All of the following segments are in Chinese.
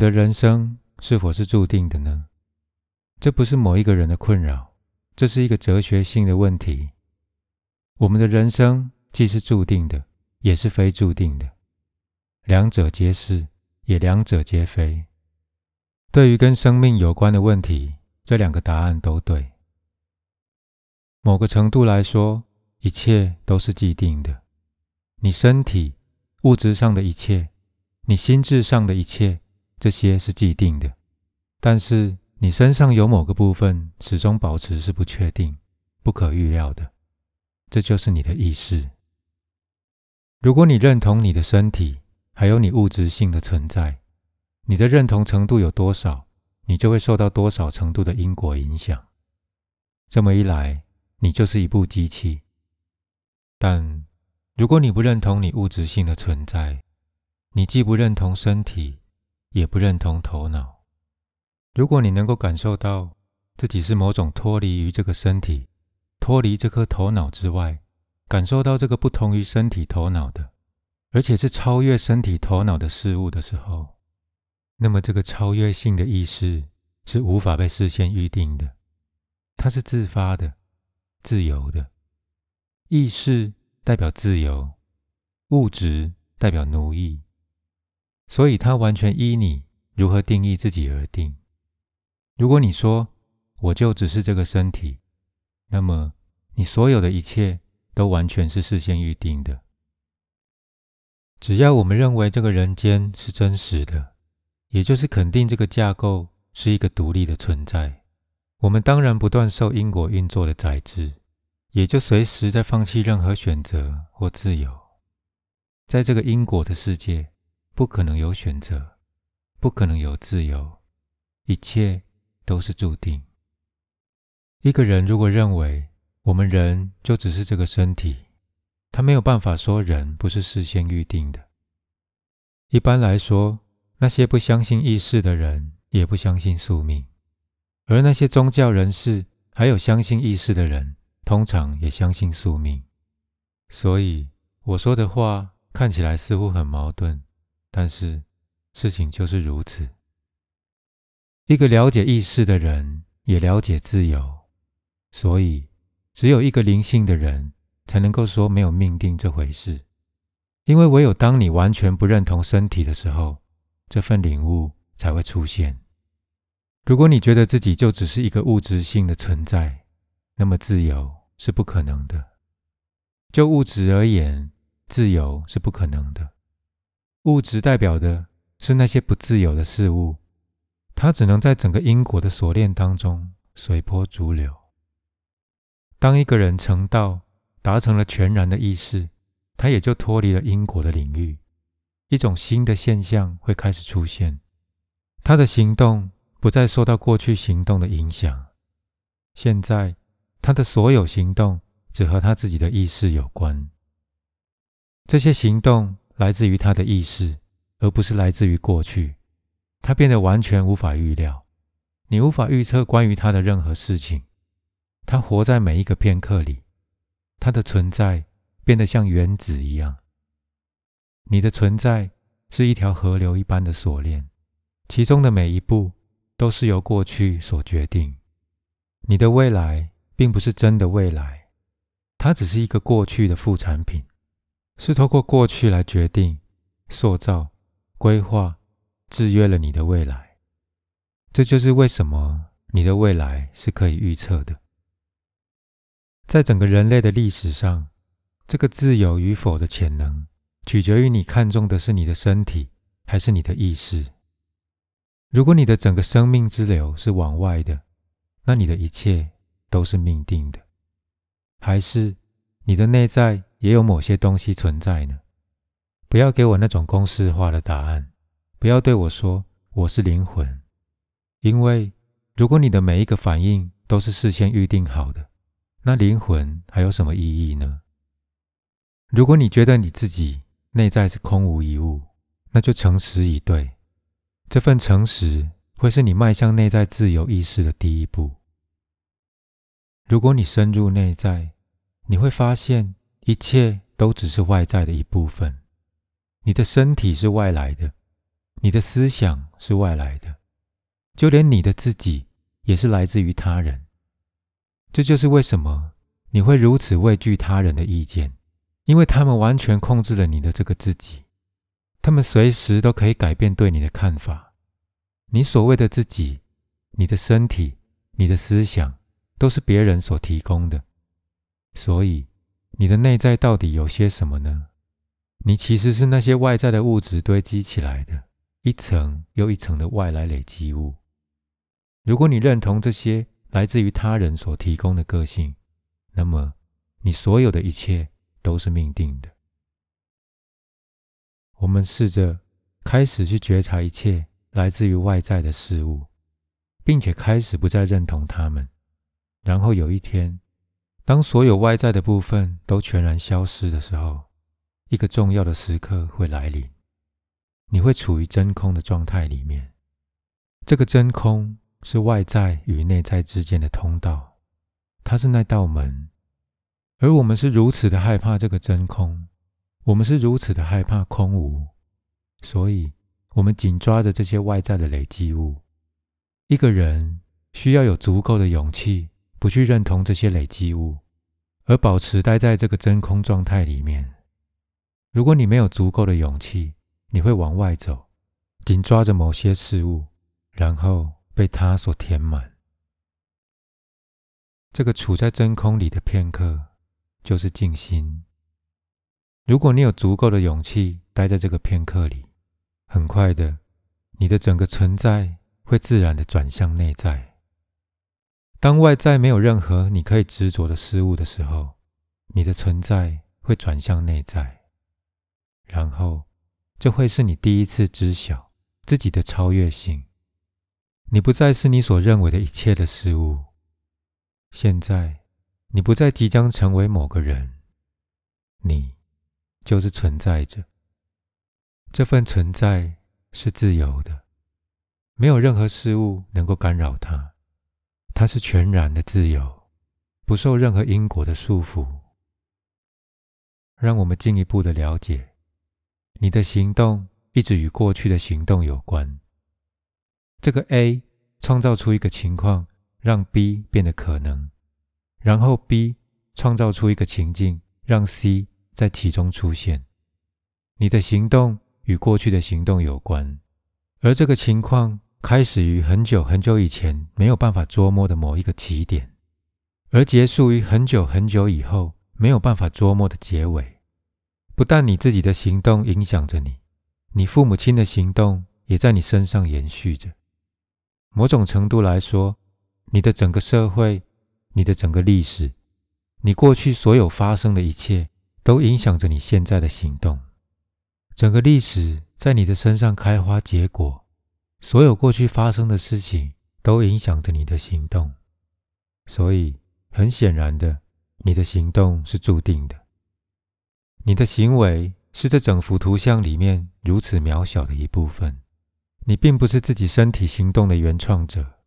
的人生是否是注定的呢？这不是某一个人的困扰，这是一个哲学性的问题。我们的人生既是注定的，也是非注定的，两者皆是，也两者皆非。对于跟生命有关的问题，这两个答案都对。某个程度来说，一切都是既定的。你身体、物质上的一切，你心智上的一切。这些是既定的，但是你身上有某个部分始终保持是不确定、不可预料的，这就是你的意识。如果你认同你的身体还有你物质性的存在，你的认同程度有多少，你就会受到多少程度的因果影响。这么一来，你就是一部机器。但如果你不认同你物质性的存在，你既不认同身体。也不认同头脑。如果你能够感受到自己是某种脱离于这个身体、脱离这颗头脑之外，感受到这个不同于身体头脑的，而且是超越身体头脑的事物的时候，那么这个超越性的意识是无法被事先预定的，它是自发的、自由的。意识代表自由，物质代表奴役。所以，它完全依你如何定义自己而定。如果你说我就只是这个身体，那么你所有的一切都完全是事先预定的。只要我们认为这个人间是真实的，也就是肯定这个架构是一个独立的存在，我们当然不断受因果运作的宰制，也就随时在放弃任何选择或自由。在这个因果的世界。不可能有选择，不可能有自由，一切都是注定。一个人如果认为我们人就只是这个身体，他没有办法说人不是事先预定的。一般来说，那些不相信意识的人也不相信宿命，而那些宗教人士还有相信意识的人，通常也相信宿命。所以我说的话看起来似乎很矛盾。但是，事情就是如此。一个了解意识的人，也了解自由，所以只有一个灵性的人，才能够说没有命定这回事。因为唯有当你完全不认同身体的时候，这份领悟才会出现。如果你觉得自己就只是一个物质性的存在，那么自由是不可能的。就物质而言，自由是不可能的。物质代表的是那些不自由的事物，它只能在整个因果的锁链当中随波逐流。当一个人成道，达成了全然的意识，他也就脱离了因果的领域，一种新的现象会开始出现。他的行动不再受到过去行动的影响，现在他的所有行动只和他自己的意识有关。这些行动。来自于他的意识，而不是来自于过去。他变得完全无法预料，你无法预测关于他的任何事情。他活在每一个片刻里，他的存在变得像原子一样。你的存在是一条河流一般的锁链，其中的每一步都是由过去所决定。你的未来并不是真的未来，它只是一个过去的副产品。是透过过去来决定、塑造、规划、制约了你的未来。这就是为什么你的未来是可以预测的。在整个人类的历史上，这个自由与否的潜能，取决于你看重的是你的身体还是你的意识。如果你的整个生命之流是往外的，那你的一切都是命定的，还是？你的内在也有某些东西存在呢。不要给我那种公式化的答案，不要对我说我是灵魂，因为如果你的每一个反应都是事先预定好的，那灵魂还有什么意义呢？如果你觉得你自己内在是空无一物，那就诚实以对。这份诚实会是你迈向内在自由意识的第一步。如果你深入内在，你会发现，一切都只是外在的一部分。你的身体是外来的，你的思想是外来的，就连你的自己也是来自于他人。这就是为什么你会如此畏惧他人的意见，因为他们完全控制了你的这个自己，他们随时都可以改变对你的看法。你所谓的自己，你的身体，你的思想，都是别人所提供的。所以，你的内在到底有些什么呢？你其实是那些外在的物质堆积起来的一层又一层的外来累积物。如果你认同这些来自于他人所提供的个性，那么你所有的一切都是命定的。我们试着开始去觉察一切来自于外在的事物，并且开始不再认同他们。然后有一天，当所有外在的部分都全然消失的时候。一个重要的时刻会来临，你会处于真空的状态里面。这个真空是外在与内在之间的通道，它是那道门。而我们是如此的害怕这个真空，我们是如此的害怕空无，所以我们紧抓着这些外在的累积物。一个人需要有足够的勇气，不去认同这些累积物，而保持待在这个真空状态里面。如果你没有足够的勇气，你会往外走，紧抓着某些事物，然后被它所填满。这个处在真空里的片刻，就是静心。如果你有足够的勇气待在这个片刻里，很快的，你的整个存在会自然的转向内在。当外在没有任何你可以执着的事物的时候，你的存在会转向内在。然后，这会是你第一次知晓自己的超越性。你不再是你所认为的一切的事物。现在，你不再即将成为某个人，你就是存在着。这份存在是自由的，没有任何事物能够干扰它。它是全然的自由，不受任何因果的束缚。让我们进一步的了解。你的行动一直与过去的行动有关。这个 A 创造出一个情况，让 B 变得可能，然后 B 创造出一个情境，让 C 在其中出现。你的行动与过去的行动有关，而这个情况开始于很久很久以前没有办法捉摸的某一个起点，而结束于很久很久以后没有办法捉摸的结尾。不但你自己的行动影响着你，你父母亲的行动也在你身上延续着。某种程度来说，你的整个社会、你的整个历史、你过去所有发生的一切，都影响着你现在的行动。整个历史在你的身上开花结果，所有过去发生的事情都影响着你的行动。所以，很显然的，你的行动是注定的。你的行为是这整幅图像里面如此渺小的一部分，你并不是自己身体行动的原创者，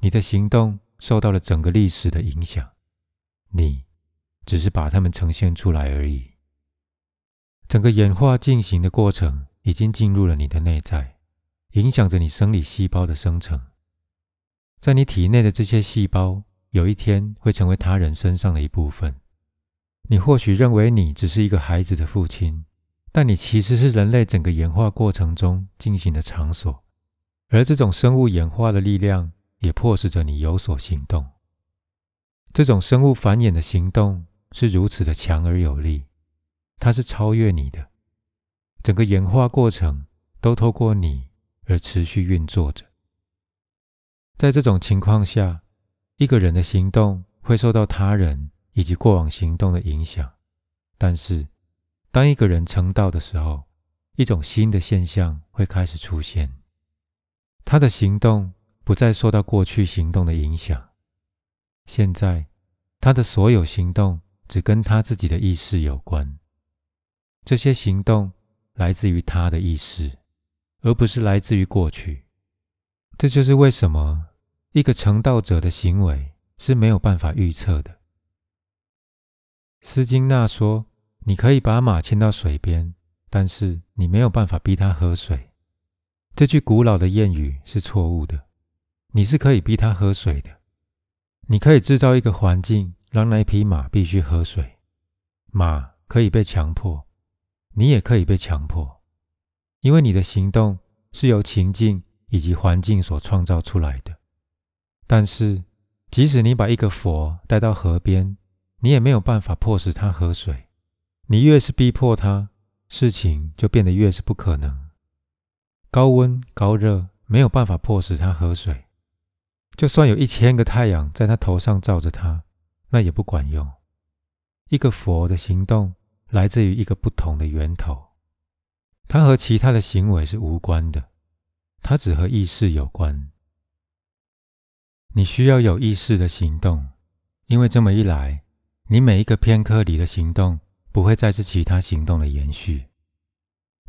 你的行动受到了整个历史的影响，你只是把它们呈现出来而已。整个演化进行的过程已经进入了你的内在，影响着你生理细胞的生成，在你体内的这些细胞，有一天会成为他人身上的一部分。你或许认为你只是一个孩子的父亲，但你其实是人类整个演化过程中进行的场所，而这种生物演化的力量也迫使着你有所行动。这种生物繁衍的行动是如此的强而有力，它是超越你的。整个演化过程都透过你而持续运作着。在这种情况下，一个人的行动会受到他人。以及过往行动的影响，但是当一个人成道的时候，一种新的现象会开始出现。他的行动不再受到过去行动的影响，现在他的所有行动只跟他自己的意识有关。这些行动来自于他的意识，而不是来自于过去。这就是为什么一个成道者的行为是没有办法预测的。斯金纳说：“你可以把马牵到水边，但是你没有办法逼它喝水。”这句古老的谚语是错误的。你是可以逼它喝水的，你可以制造一个环境，让那匹马必须喝水。马可以被强迫，你也可以被强迫，因为你的行动是由情境以及环境所创造出来的。但是，即使你把一个佛带到河边，你也没有办法迫使他喝水。你越是逼迫他，事情就变得越是不可能。高温高热没有办法迫使他喝水。就算有一千个太阳在他头上照着他，那也不管用。一个佛的行动来自于一个不同的源头，它和其他的行为是无关的，它只和意识有关。你需要有意识的行动，因为这么一来，你每一个片刻里的行动不会再是其他行动的延续。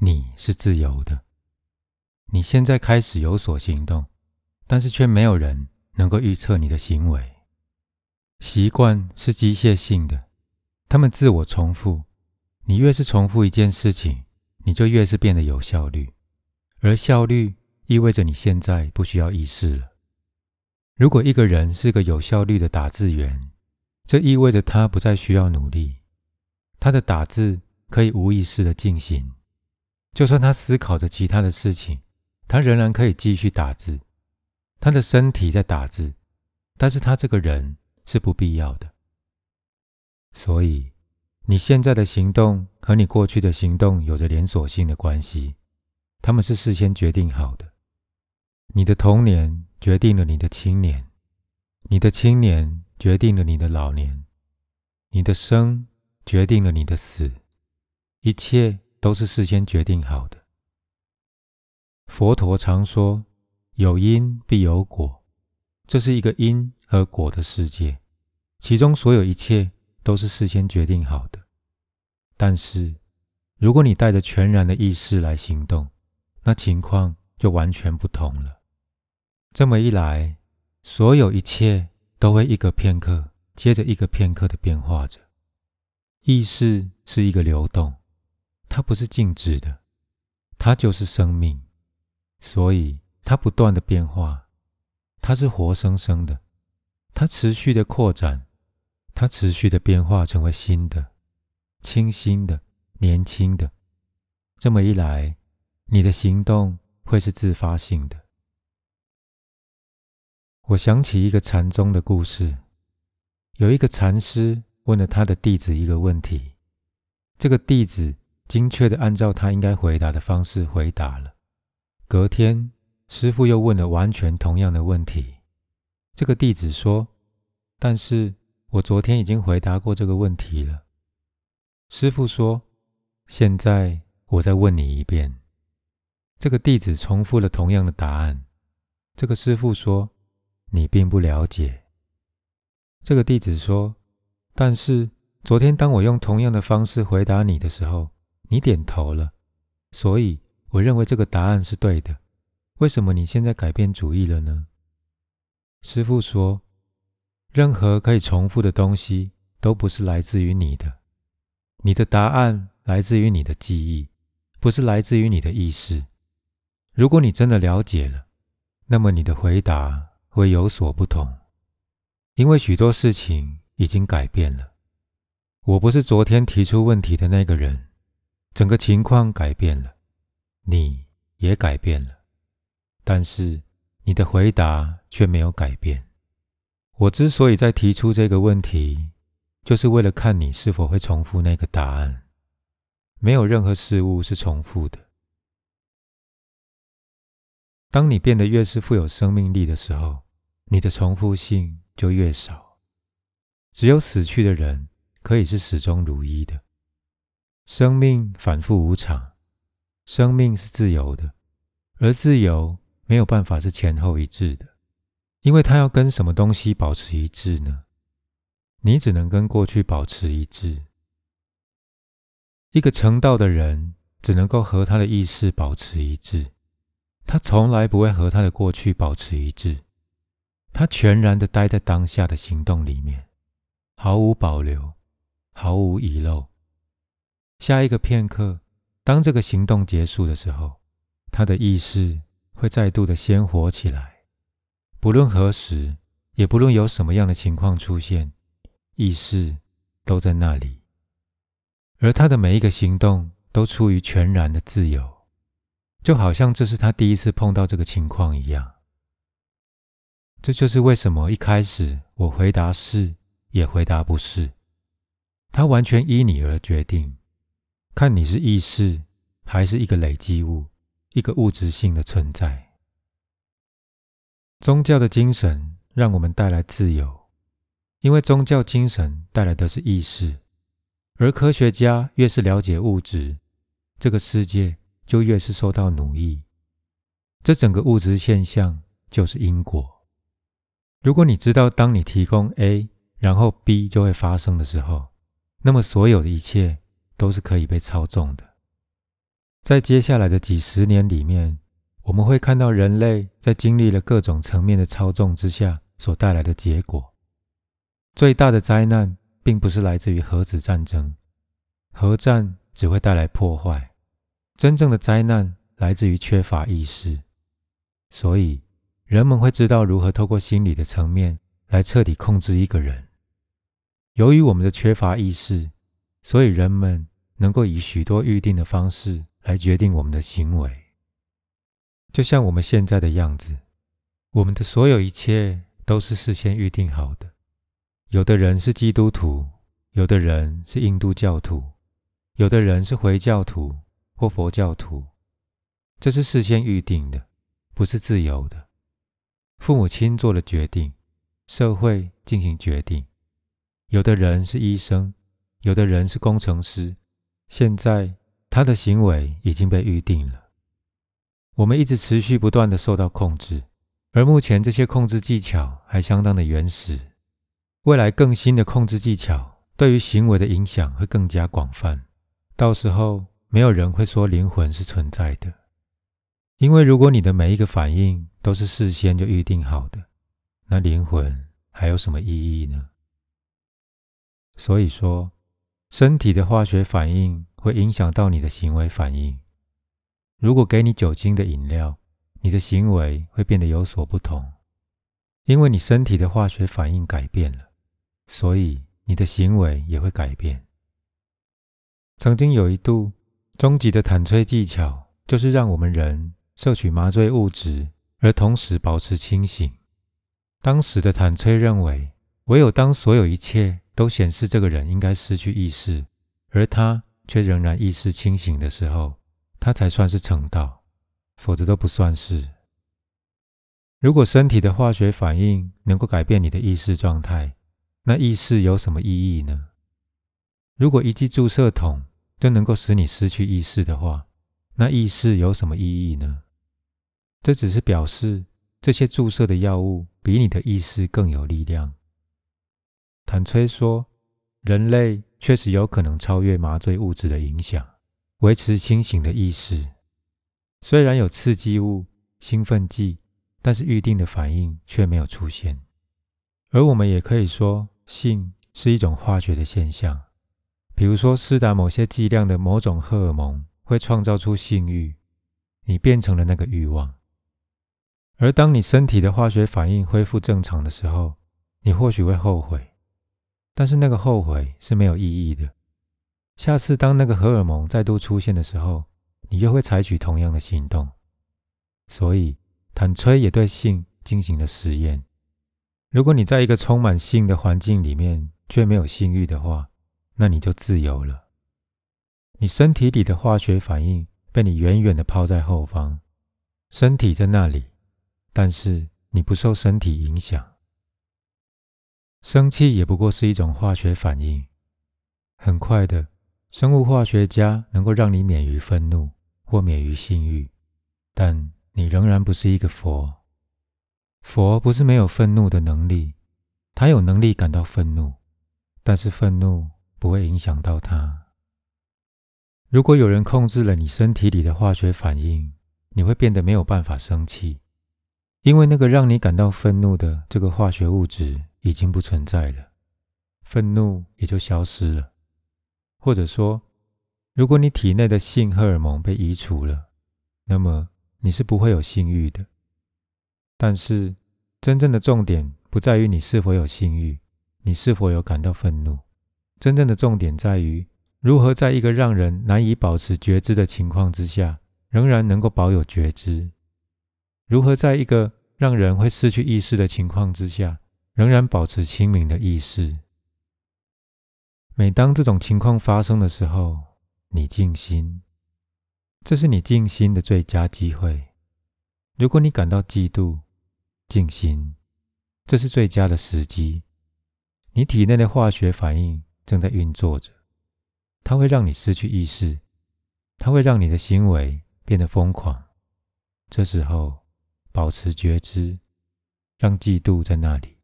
你是自由的，你现在开始有所行动，但是却没有人。能够预测你的行为，习惯是机械性的，他们自我重复。你越是重复一件事情，你就越是变得有效率，而效率意味着你现在不需要意识了。如果一个人是个有效率的打字员，这意味着他不再需要努力，他的打字可以无意识的进行，就算他思考着其他的事情，他仍然可以继续打字。他的身体在打字，但是他这个人是不必要的。所以，你现在的行动和你过去的行动有着连锁性的关系，他们是事先决定好的。你的童年决定了你的青年，你的青年决定了你的老年，你的生决定了你的死，一切都是事先决定好的。佛陀常说。有因必有果，这是一个因和果的世界，其中所有一切都是事先决定好的。但是，如果你带着全然的意识来行动，那情况就完全不同了。这么一来，所有一切都会一个片刻接着一个片刻的变化着。意识是一个流动，它不是静止的，它就是生命，所以。它不断的变化，它是活生生的，它持续的扩展，它持续的变化成为新的、清新的、年轻的。这么一来，你的行动会是自发性的。我想起一个禅宗的故事，有一个禅师问了他的弟子一个问题，这个弟子精确的按照他应该回答的方式回答了。隔天。师傅又问了完全同样的问题。这个弟子说：“但是我昨天已经回答过这个问题了。”师傅说：“现在我再问你一遍。”这个弟子重复了同样的答案。这个师傅说：“你并不了解。”这个弟子说：“但是昨天当我用同样的方式回答你的时候，你点头了，所以我认为这个答案是对的。”为什么你现在改变主意了呢？师傅说：“任何可以重复的东西都不是来自于你的，你的答案来自于你的记忆，不是来自于你的意识。如果你真的了解了，那么你的回答会有所不同，因为许多事情已经改变了。我不是昨天提出问题的那个人，整个情况改变了，你也改变了。”但是你的回答却没有改变。我之所以在提出这个问题，就是为了看你是否会重复那个答案。没有任何事物是重复的。当你变得越是富有生命力的时候，你的重复性就越少。只有死去的人可以是始终如一的。生命反复无常，生命是自由的，而自由。没有办法是前后一致的，因为他要跟什么东西保持一致呢？你只能跟过去保持一致。一个成道的人只能够和他的意识保持一致，他从来不会和他的过去保持一致。他全然的待在当下的行动里面，毫无保留，毫无遗漏。下一个片刻，当这个行动结束的时候，他的意识。会再度的鲜活起来。不论何时，也不论有什么样的情况出现，意识都在那里，而他的每一个行动都出于全然的自由，就好像这是他第一次碰到这个情况一样。这就是为什么一开始我回答是，也回答不是。他完全依你而决定，看你是意识还是一个累积物，一个物质性的存在。宗教的精神让我们带来自由，因为宗教精神带来的是意识，而科学家越是了解物质，这个世界就越是受到奴役。这整个物质现象就是因果。如果你知道，当你提供 A，然后 B 就会发生的时候，那么所有的一切都是可以被操纵的。在接下来的几十年里面，我们会看到人类在经历了各种层面的操纵之下所带来的结果。最大的灾难并不是来自于核子战争，核战只会带来破坏。真正的灾难来自于缺乏意识，所以。人们会知道如何透过心理的层面来彻底控制一个人。由于我们的缺乏意识，所以人们能够以许多预定的方式来决定我们的行为。就像我们现在的样子，我们的所有一切都是事先预定好的。有的人是基督徒，有的人是印度教徒，有的人是回教徒或佛教徒。这是事先预定的，不是自由的。父母亲做了决定，社会进行决定。有的人是医生，有的人是工程师。现在他的行为已经被预定了。我们一直持续不断的受到控制，而目前这些控制技巧还相当的原始。未来更新的控制技巧对于行为的影响会更加广泛。到时候没有人会说灵魂是存在的。因为如果你的每一个反应都是事先就预定好的，那灵魂还有什么意义呢？所以说，身体的化学反应会影响到你的行为反应。如果给你酒精的饮料，你的行为会变得有所不同，因为你身体的化学反应改变了，所以你的行为也会改变。曾经有一度，终极的坦吹技巧就是让我们人。摄取麻醉物质，而同时保持清醒。当时的坦崔认为，唯有当所有一切都显示这个人应该失去意识，而他却仍然意识清醒的时候，他才算是成道，否则都不算是。如果身体的化学反应能够改变你的意识状态，那意识有什么意义呢？如果一剂注射筒就能够使你失去意识的话，那意识有什么意义呢？这只是表示这些注射的药物比你的意识更有力量。坦崔说，人类确实有可能超越麻醉物质的影响，维持清醒的意识。虽然有刺激物、兴奋剂，但是预定的反应却没有出现。而我们也可以说，性是一种化学的现象，比如说施打某些剂量的某种荷尔蒙。会创造出性欲，你变成了那个欲望。而当你身体的化学反应恢复正常的时候，你或许会后悔，但是那个后悔是没有意义的。下次当那个荷尔蒙再度出现的时候，你又会采取同样的行动。所以，坦崔也对性进行了实验。如果你在一个充满性的环境里面却没有性欲的话，那你就自由了。你身体里的化学反应被你远远的抛在后方，身体在那里，但是你不受身体影响。生气也不过是一种化学反应。很快的，生物化学家能够让你免于愤怒或免于性欲，但你仍然不是一个佛。佛不是没有愤怒的能力，他有能力感到愤怒，但是愤怒不会影响到他。如果有人控制了你身体里的化学反应，你会变得没有办法生气，因为那个让你感到愤怒的这个化学物质已经不存在了，愤怒也就消失了。或者说，如果你体内的性荷尔蒙被移除了，那么你是不会有性欲的。但是，真正的重点不在于你是否有性欲，你是否有感到愤怒。真正的重点在于如何在一个让人难以保持觉知的情况之下，仍然能够保有觉知；如何在一个让人会失去意识的情况之下，仍然保持清明的意识。每当这种情况发生的时候，你静心，这是你静心的最佳机会。如果你感到嫉妒，静心，这是最佳的时机。你体内的化学反应正在运作着，它会让你失去意识，它会让你的行为变得疯狂。这时候，保持觉知，让嫉妒在那里，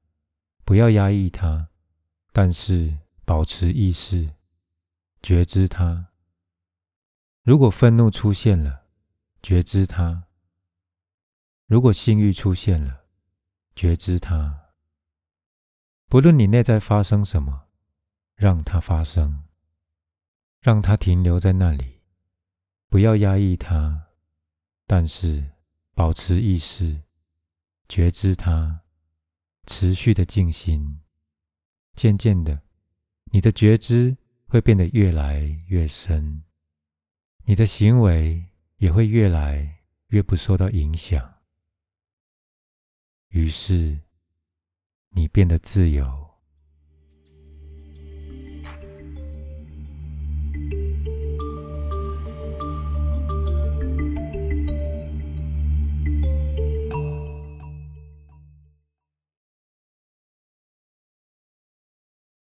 不要压抑它，但是保持意识，觉知它。如果愤怒出现了，觉知它；如果性欲出现了，觉知它，不论你内在发生什么，让它发生，让它停留在那里，不要压抑它，但是保持意识，觉知它，持续的静心。渐渐的，你的觉知会变得越来越深，你的行为也会越来越不受到影响。于是，你变得自由。